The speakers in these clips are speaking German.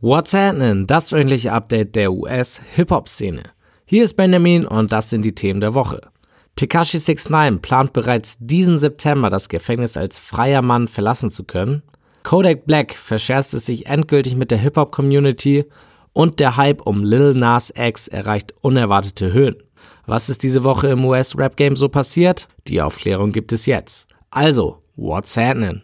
What's happening? Das wöchentliche Update der US-Hip-Hop-Szene. Hier ist Benjamin und das sind die Themen der Woche. Tekashi 69 plant bereits diesen September das Gefängnis als freier Mann verlassen zu können. Kodak Black verscherzt es sich endgültig mit der Hip-Hop-Community und der Hype um Lil Nas X erreicht unerwartete Höhen. Was ist diese Woche im US-Rap-Game so passiert? Die Aufklärung gibt es jetzt. Also, what's happening?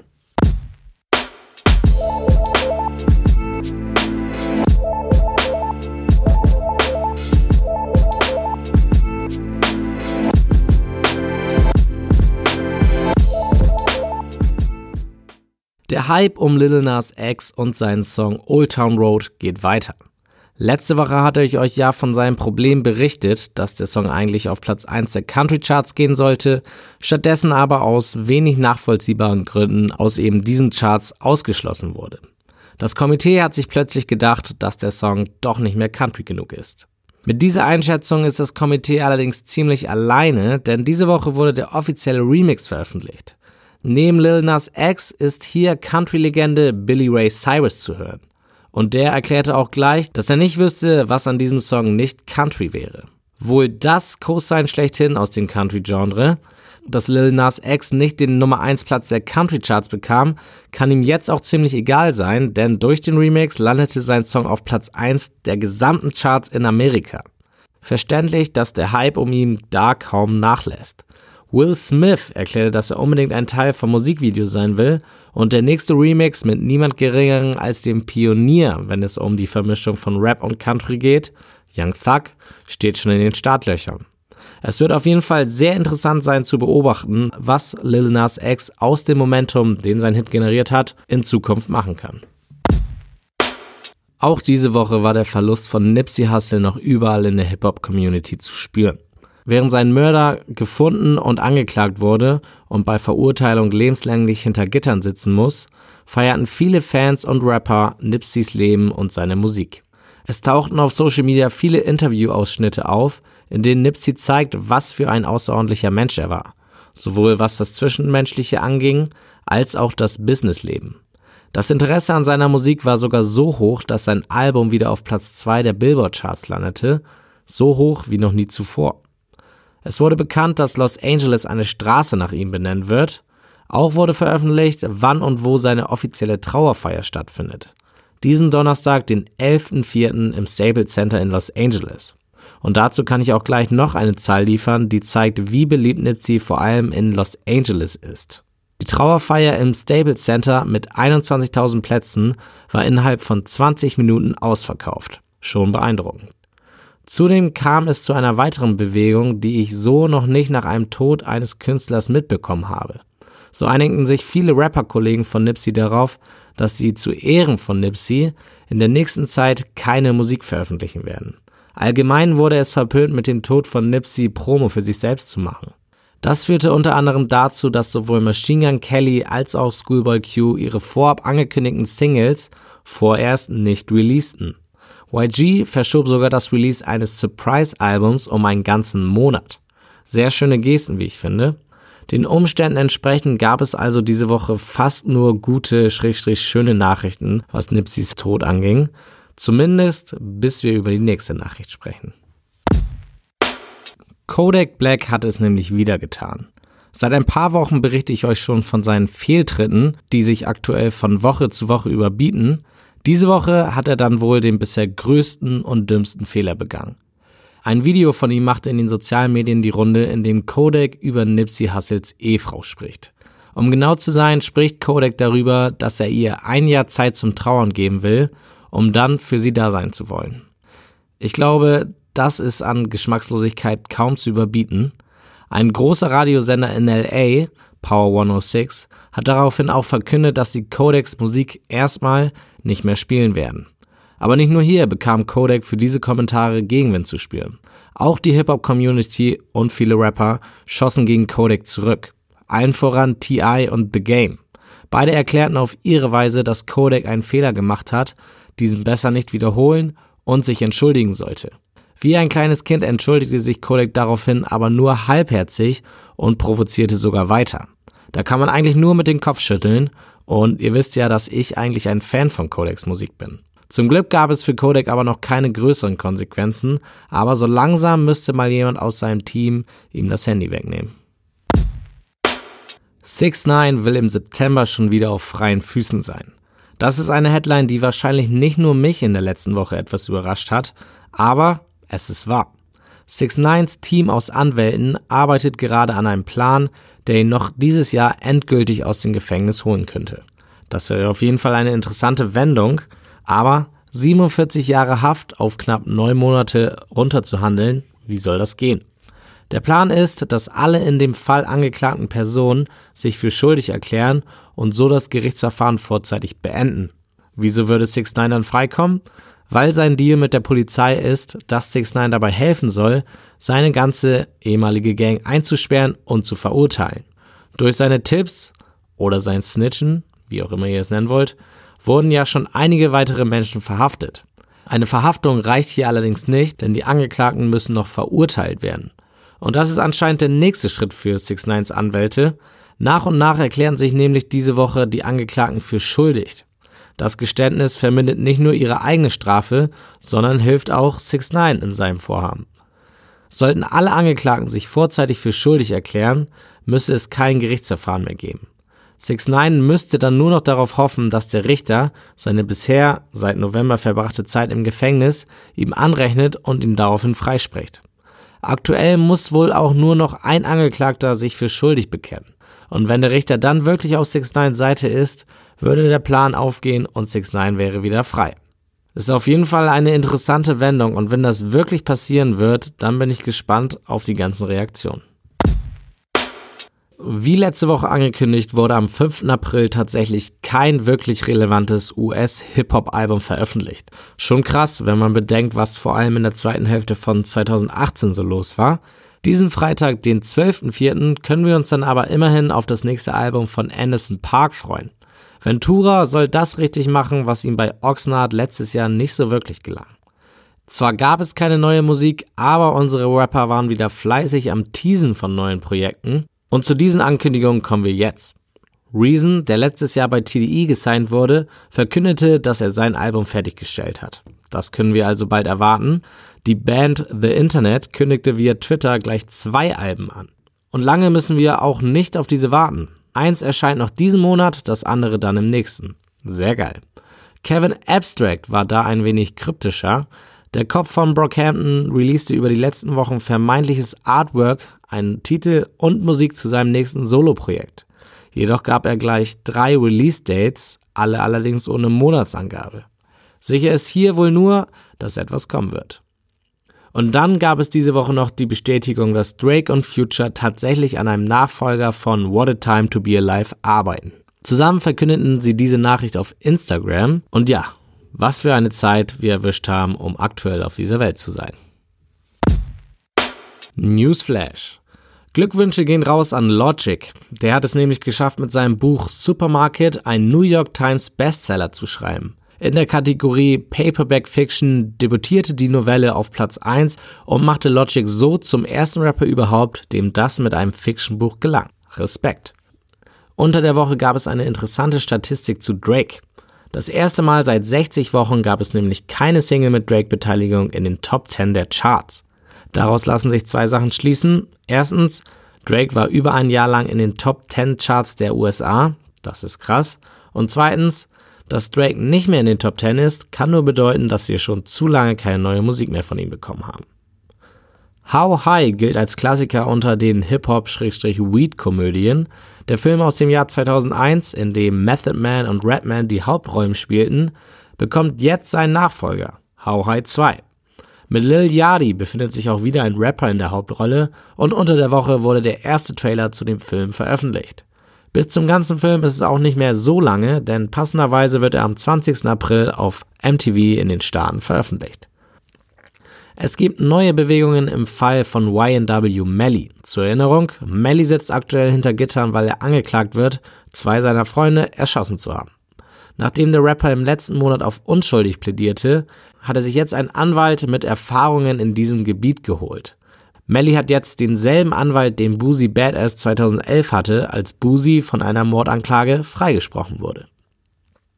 Der Hype um Lil Nas X und seinen Song Old Town Road geht weiter. Letzte Woche hatte ich euch ja von seinem Problem berichtet, dass der Song eigentlich auf Platz 1 der Country Charts gehen sollte, stattdessen aber aus wenig nachvollziehbaren Gründen aus eben diesen Charts ausgeschlossen wurde. Das Komitee hat sich plötzlich gedacht, dass der Song doch nicht mehr Country genug ist. Mit dieser Einschätzung ist das Komitee allerdings ziemlich alleine, denn diese Woche wurde der offizielle Remix veröffentlicht. Neben Lil Nas X ist hier Country-Legende Billy Ray Cyrus zu hören. Und der erklärte auch gleich, dass er nicht wüsste, was an diesem Song nicht Country wäre. Wohl das Co-Sign schlechthin aus dem Country-Genre. Dass Lil Nas X nicht den Nummer 1 Platz der Country-Charts bekam, kann ihm jetzt auch ziemlich egal sein, denn durch den Remix landete sein Song auf Platz 1 der gesamten Charts in Amerika. Verständlich, dass der Hype um ihn da kaum nachlässt. Will Smith erklärte, dass er unbedingt ein Teil vom Musikvideo sein will und der nächste Remix mit niemand geringeren als dem Pionier, wenn es um die Vermischung von Rap und Country geht, Young Thug, steht schon in den Startlöchern. Es wird auf jeden Fall sehr interessant sein zu beobachten, was Lil Nas X aus dem Momentum, den sein Hit generiert hat, in Zukunft machen kann. Auch diese Woche war der Verlust von Nipsey Hussle noch überall in der Hip-Hop-Community zu spüren. Während sein Mörder gefunden und angeklagt wurde und bei Verurteilung lebenslänglich hinter Gittern sitzen muss, feierten viele Fans und Rapper Nipseys Leben und seine Musik. Es tauchten auf Social Media viele Interviewausschnitte auf, in denen Nipsey zeigt, was für ein außerordentlicher Mensch er war, sowohl was das Zwischenmenschliche anging, als auch das Businessleben. Das Interesse an seiner Musik war sogar so hoch, dass sein Album wieder auf Platz 2 der Billboard-Charts landete, so hoch wie noch nie zuvor. Es wurde bekannt, dass Los Angeles eine Straße nach ihm benennen wird. Auch wurde veröffentlicht, wann und wo seine offizielle Trauerfeier stattfindet. Diesen Donnerstag, den 11.04. im Stable Center in Los Angeles. Und dazu kann ich auch gleich noch eine Zahl liefern, die zeigt, wie beliebt Nipsey vor allem in Los Angeles ist. Die Trauerfeier im Stable Center mit 21.000 Plätzen war innerhalb von 20 Minuten ausverkauft. Schon beeindruckend. Zudem kam es zu einer weiteren Bewegung, die ich so noch nicht nach einem Tod eines Künstlers mitbekommen habe. So einigten sich viele Rapper-Kollegen von Nipsey darauf, dass sie zu Ehren von Nipsey in der nächsten Zeit keine Musik veröffentlichen werden. Allgemein wurde es verpönt, mit dem Tod von Nipsey Promo für sich selbst zu machen. Das führte unter anderem dazu, dass sowohl Machine Gun Kelly als auch Schoolboy Q ihre vorab angekündigten Singles vorerst nicht releasten. YG verschob sogar das Release eines Surprise-Albums um einen ganzen Monat. Sehr schöne Gesten, wie ich finde. Den Umständen entsprechend gab es also diese Woche fast nur gute, schrägstrich schöne Nachrichten, was Nipseys Tod anging. Zumindest bis wir über die nächste Nachricht sprechen. Kodak Black hat es nämlich wieder getan. Seit ein paar Wochen berichte ich euch schon von seinen Fehltritten, die sich aktuell von Woche zu Woche überbieten diese Woche hat er dann wohl den bisher größten und dümmsten Fehler begangen. Ein Video von ihm machte in den sozialen Medien die Runde, in dem Kodak über Nipsey Hussles Ehefrau spricht. Um genau zu sein, spricht Kodak darüber, dass er ihr ein Jahr Zeit zum Trauern geben will, um dann für sie da sein zu wollen. Ich glaube, das ist an Geschmackslosigkeit kaum zu überbieten. Ein großer Radiosender in LA, Power 106, hat daraufhin auch verkündet, dass sie Kodaks Musik erstmal nicht mehr spielen werden. Aber nicht nur hier bekam Kodak für diese Kommentare Gegenwind zu spüren. Auch die Hip-Hop-Community und viele Rapper schossen gegen Kodak zurück. Allen voran T.I. und The Game. Beide erklärten auf ihre Weise, dass Kodak einen Fehler gemacht hat, diesen besser nicht wiederholen und sich entschuldigen sollte. Wie ein kleines Kind entschuldigte sich Kodak daraufhin aber nur halbherzig und provozierte sogar weiter. Da kann man eigentlich nur mit dem Kopf schütteln und ihr wisst ja, dass ich eigentlich ein Fan von Codex Musik bin. Zum Glück gab es für Kodak aber noch keine größeren Konsequenzen, aber so langsam müsste mal jemand aus seinem Team ihm das Handy wegnehmen. 6 9 will im September schon wieder auf freien Füßen sein. Das ist eine Headline, die wahrscheinlich nicht nur mich in der letzten Woche etwas überrascht hat, aber es ist wahr. 6 9s Team aus Anwälten arbeitet gerade an einem Plan, der ihn noch dieses Jahr endgültig aus dem Gefängnis holen könnte. Das wäre auf jeden Fall eine interessante Wendung, aber 47 Jahre Haft auf knapp neun Monate runterzuhandeln, wie soll das gehen? Der Plan ist, dass alle in dem Fall angeklagten Personen sich für schuldig erklären und so das Gerichtsverfahren vorzeitig beenden. Wieso würde 6 9 dann freikommen? Weil sein Deal mit der Polizei ist, dass 6 9 dabei helfen soll, seine ganze ehemalige Gang einzusperren und zu verurteilen. Durch seine Tipps oder sein Snitchen, wie auch immer ihr es nennen wollt, wurden ja schon einige weitere Menschen verhaftet. Eine Verhaftung reicht hier allerdings nicht, denn die Angeklagten müssen noch verurteilt werden. Und das ist anscheinend der nächste Schritt für 6 9s Anwälte. Nach und nach erklären sich nämlich diese Woche die Angeklagten für schuldig. Das Geständnis vermindert nicht nur ihre eigene Strafe, sondern hilft auch 6 9 in seinem Vorhaben. Sollten alle Angeklagten sich vorzeitig für schuldig erklären, müsse es kein Gerichtsverfahren mehr geben. 6 9 müsste dann nur noch darauf hoffen, dass der Richter seine bisher seit November verbrachte Zeit im Gefängnis ihm anrechnet und ihn daraufhin freispricht. Aktuell muss wohl auch nur noch ein Angeklagter sich für schuldig bekennen. Und wenn der Richter dann wirklich auf 6 9 Seite ist, würde der Plan aufgehen und 6 9 wäre wieder frei. Ist auf jeden Fall eine interessante Wendung und wenn das wirklich passieren wird, dann bin ich gespannt auf die ganzen Reaktionen. Wie letzte Woche angekündigt, wurde am 5. April tatsächlich kein wirklich relevantes US-Hip-Hop-Album veröffentlicht. Schon krass, wenn man bedenkt, was vor allem in der zweiten Hälfte von 2018 so los war. Diesen Freitag, den 12.04., können wir uns dann aber immerhin auf das nächste Album von Anderson Park freuen. Ventura soll das richtig machen, was ihm bei Oxnard letztes Jahr nicht so wirklich gelang. Zwar gab es keine neue Musik, aber unsere Rapper waren wieder fleißig am Teasen von neuen Projekten und zu diesen Ankündigungen kommen wir jetzt. Reason, der letztes Jahr bei TDE gesigned wurde, verkündete, dass er sein Album fertiggestellt hat. Das können wir also bald erwarten. Die Band The Internet kündigte via Twitter gleich zwei Alben an. Und lange müssen wir auch nicht auf diese warten. Eins erscheint noch diesen Monat, das andere dann im nächsten. Sehr geil. Kevin Abstract war da ein wenig kryptischer. Der Kopf von Brockhampton releaste über die letzten Wochen vermeintliches Artwork, einen Titel und Musik zu seinem nächsten Soloprojekt. Jedoch gab er gleich drei Release-Dates, alle allerdings ohne Monatsangabe. Sicher ist hier wohl nur, dass etwas kommen wird. Und dann gab es diese Woche noch die Bestätigung, dass Drake und Future tatsächlich an einem Nachfolger von What a Time to Be Alive arbeiten. Zusammen verkündeten sie diese Nachricht auf Instagram und ja, was für eine Zeit wir erwischt haben, um aktuell auf dieser Welt zu sein. Newsflash. Glückwünsche gehen raus an Logic. Der hat es nämlich geschafft, mit seinem Buch Supermarket einen New York Times Bestseller zu schreiben. In der Kategorie Paperback Fiction debütierte die Novelle auf Platz 1 und machte Logic so zum ersten Rapper überhaupt, dem das mit einem Fiction-Buch gelang. Respekt. Unter der Woche gab es eine interessante Statistik zu Drake. Das erste Mal seit 60 Wochen gab es nämlich keine Single mit Drake-Beteiligung in den Top 10 der Charts. Daraus lassen sich zwei Sachen schließen. Erstens, Drake war über ein Jahr lang in den Top 10 Charts der USA. Das ist krass. Und zweitens, dass Drake nicht mehr in den Top 10 ist, kann nur bedeuten, dass wir schon zu lange keine neue Musik mehr von ihm bekommen haben. How High gilt als Klassiker unter den Hip-Hop-Weed-Komödien. Der Film aus dem Jahr 2001, in dem Method Man und Redman die Hauptrollen spielten, bekommt jetzt seinen Nachfolger, How High 2. Mit Lil Yachty befindet sich auch wieder ein Rapper in der Hauptrolle und unter der Woche wurde der erste Trailer zu dem Film veröffentlicht. Bis zum ganzen Film ist es auch nicht mehr so lange, denn passenderweise wird er am 20. April auf MTV in den Staaten veröffentlicht. Es gibt neue Bewegungen im Fall von YNW Melly. Zur Erinnerung, Melly sitzt aktuell hinter Gittern, weil er angeklagt wird, zwei seiner Freunde erschossen zu haben. Nachdem der Rapper im letzten Monat auf unschuldig plädierte, hat er sich jetzt einen Anwalt mit Erfahrungen in diesem Gebiet geholt. Melly hat jetzt denselben Anwalt, den Boozy Badass 2011 hatte, als Boozy von einer Mordanklage freigesprochen wurde.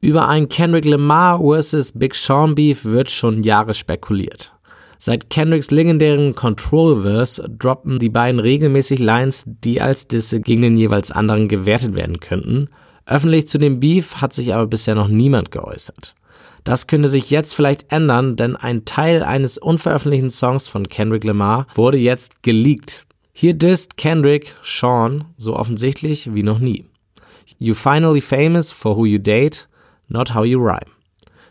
Über ein Kendrick Lamar vs. Big Sean Beef wird schon Jahre spekuliert. Seit Kendricks legendären Control-Verse droppen die beiden regelmäßig Lines, die als Disse gegen den jeweils anderen gewertet werden könnten. Öffentlich zu dem Beef hat sich aber bisher noch niemand geäußert. Das könnte sich jetzt vielleicht ändern, denn ein Teil eines unveröffentlichten Songs von Kendrick Lamar wurde jetzt geleakt. Hier disst Kendrick Sean so offensichtlich wie noch nie. You finally famous for who you date, not how you rhyme.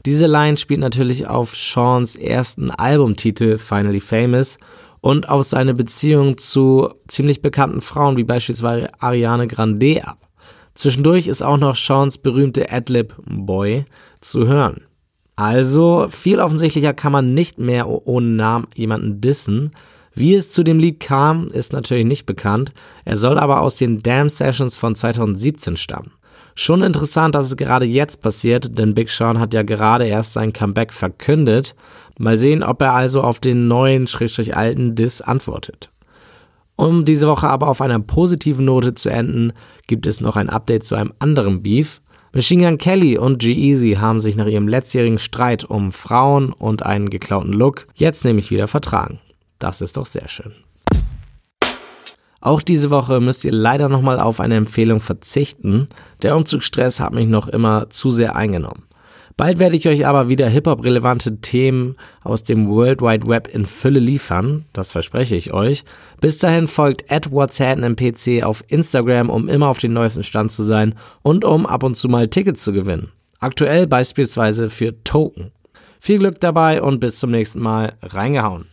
Diese Line spielt natürlich auf Seans ersten Albumtitel Finally Famous und auf seine Beziehung zu ziemlich bekannten Frauen wie beispielsweise Ariane Grande ab. Zwischendurch ist auch noch Seans berühmte Adlib Boy zu hören. Also viel offensichtlicher kann man nicht mehr ohne Namen jemanden dissen. Wie es zu dem Lied kam, ist natürlich nicht bekannt. Er soll aber aus den Damn Sessions von 2017 stammen. Schon interessant, dass es gerade jetzt passiert, denn Big Sean hat ja gerade erst sein Comeback verkündet. Mal sehen, ob er also auf den neuen, schrägstrich alten Diss antwortet. Um diese Woche aber auf einer positiven Note zu enden, gibt es noch ein Update zu einem anderen Beef. Machine Gun Kelly und G-Eazy haben sich nach ihrem letztjährigen Streit um Frauen und einen geklauten Look jetzt nämlich wieder vertragen. Das ist doch sehr schön. Auch diese Woche müsst ihr leider nochmal auf eine Empfehlung verzichten. Der Umzugsstress hat mich noch immer zu sehr eingenommen. Bald werde ich euch aber wieder Hip-Hop-relevante Themen aus dem World Wide Web in Fülle liefern. Das verspreche ich euch. Bis dahin folgt at PC auf Instagram, um immer auf den neuesten Stand zu sein und um ab und zu mal Tickets zu gewinnen. Aktuell beispielsweise für Token. Viel Glück dabei und bis zum nächsten Mal. Reingehauen.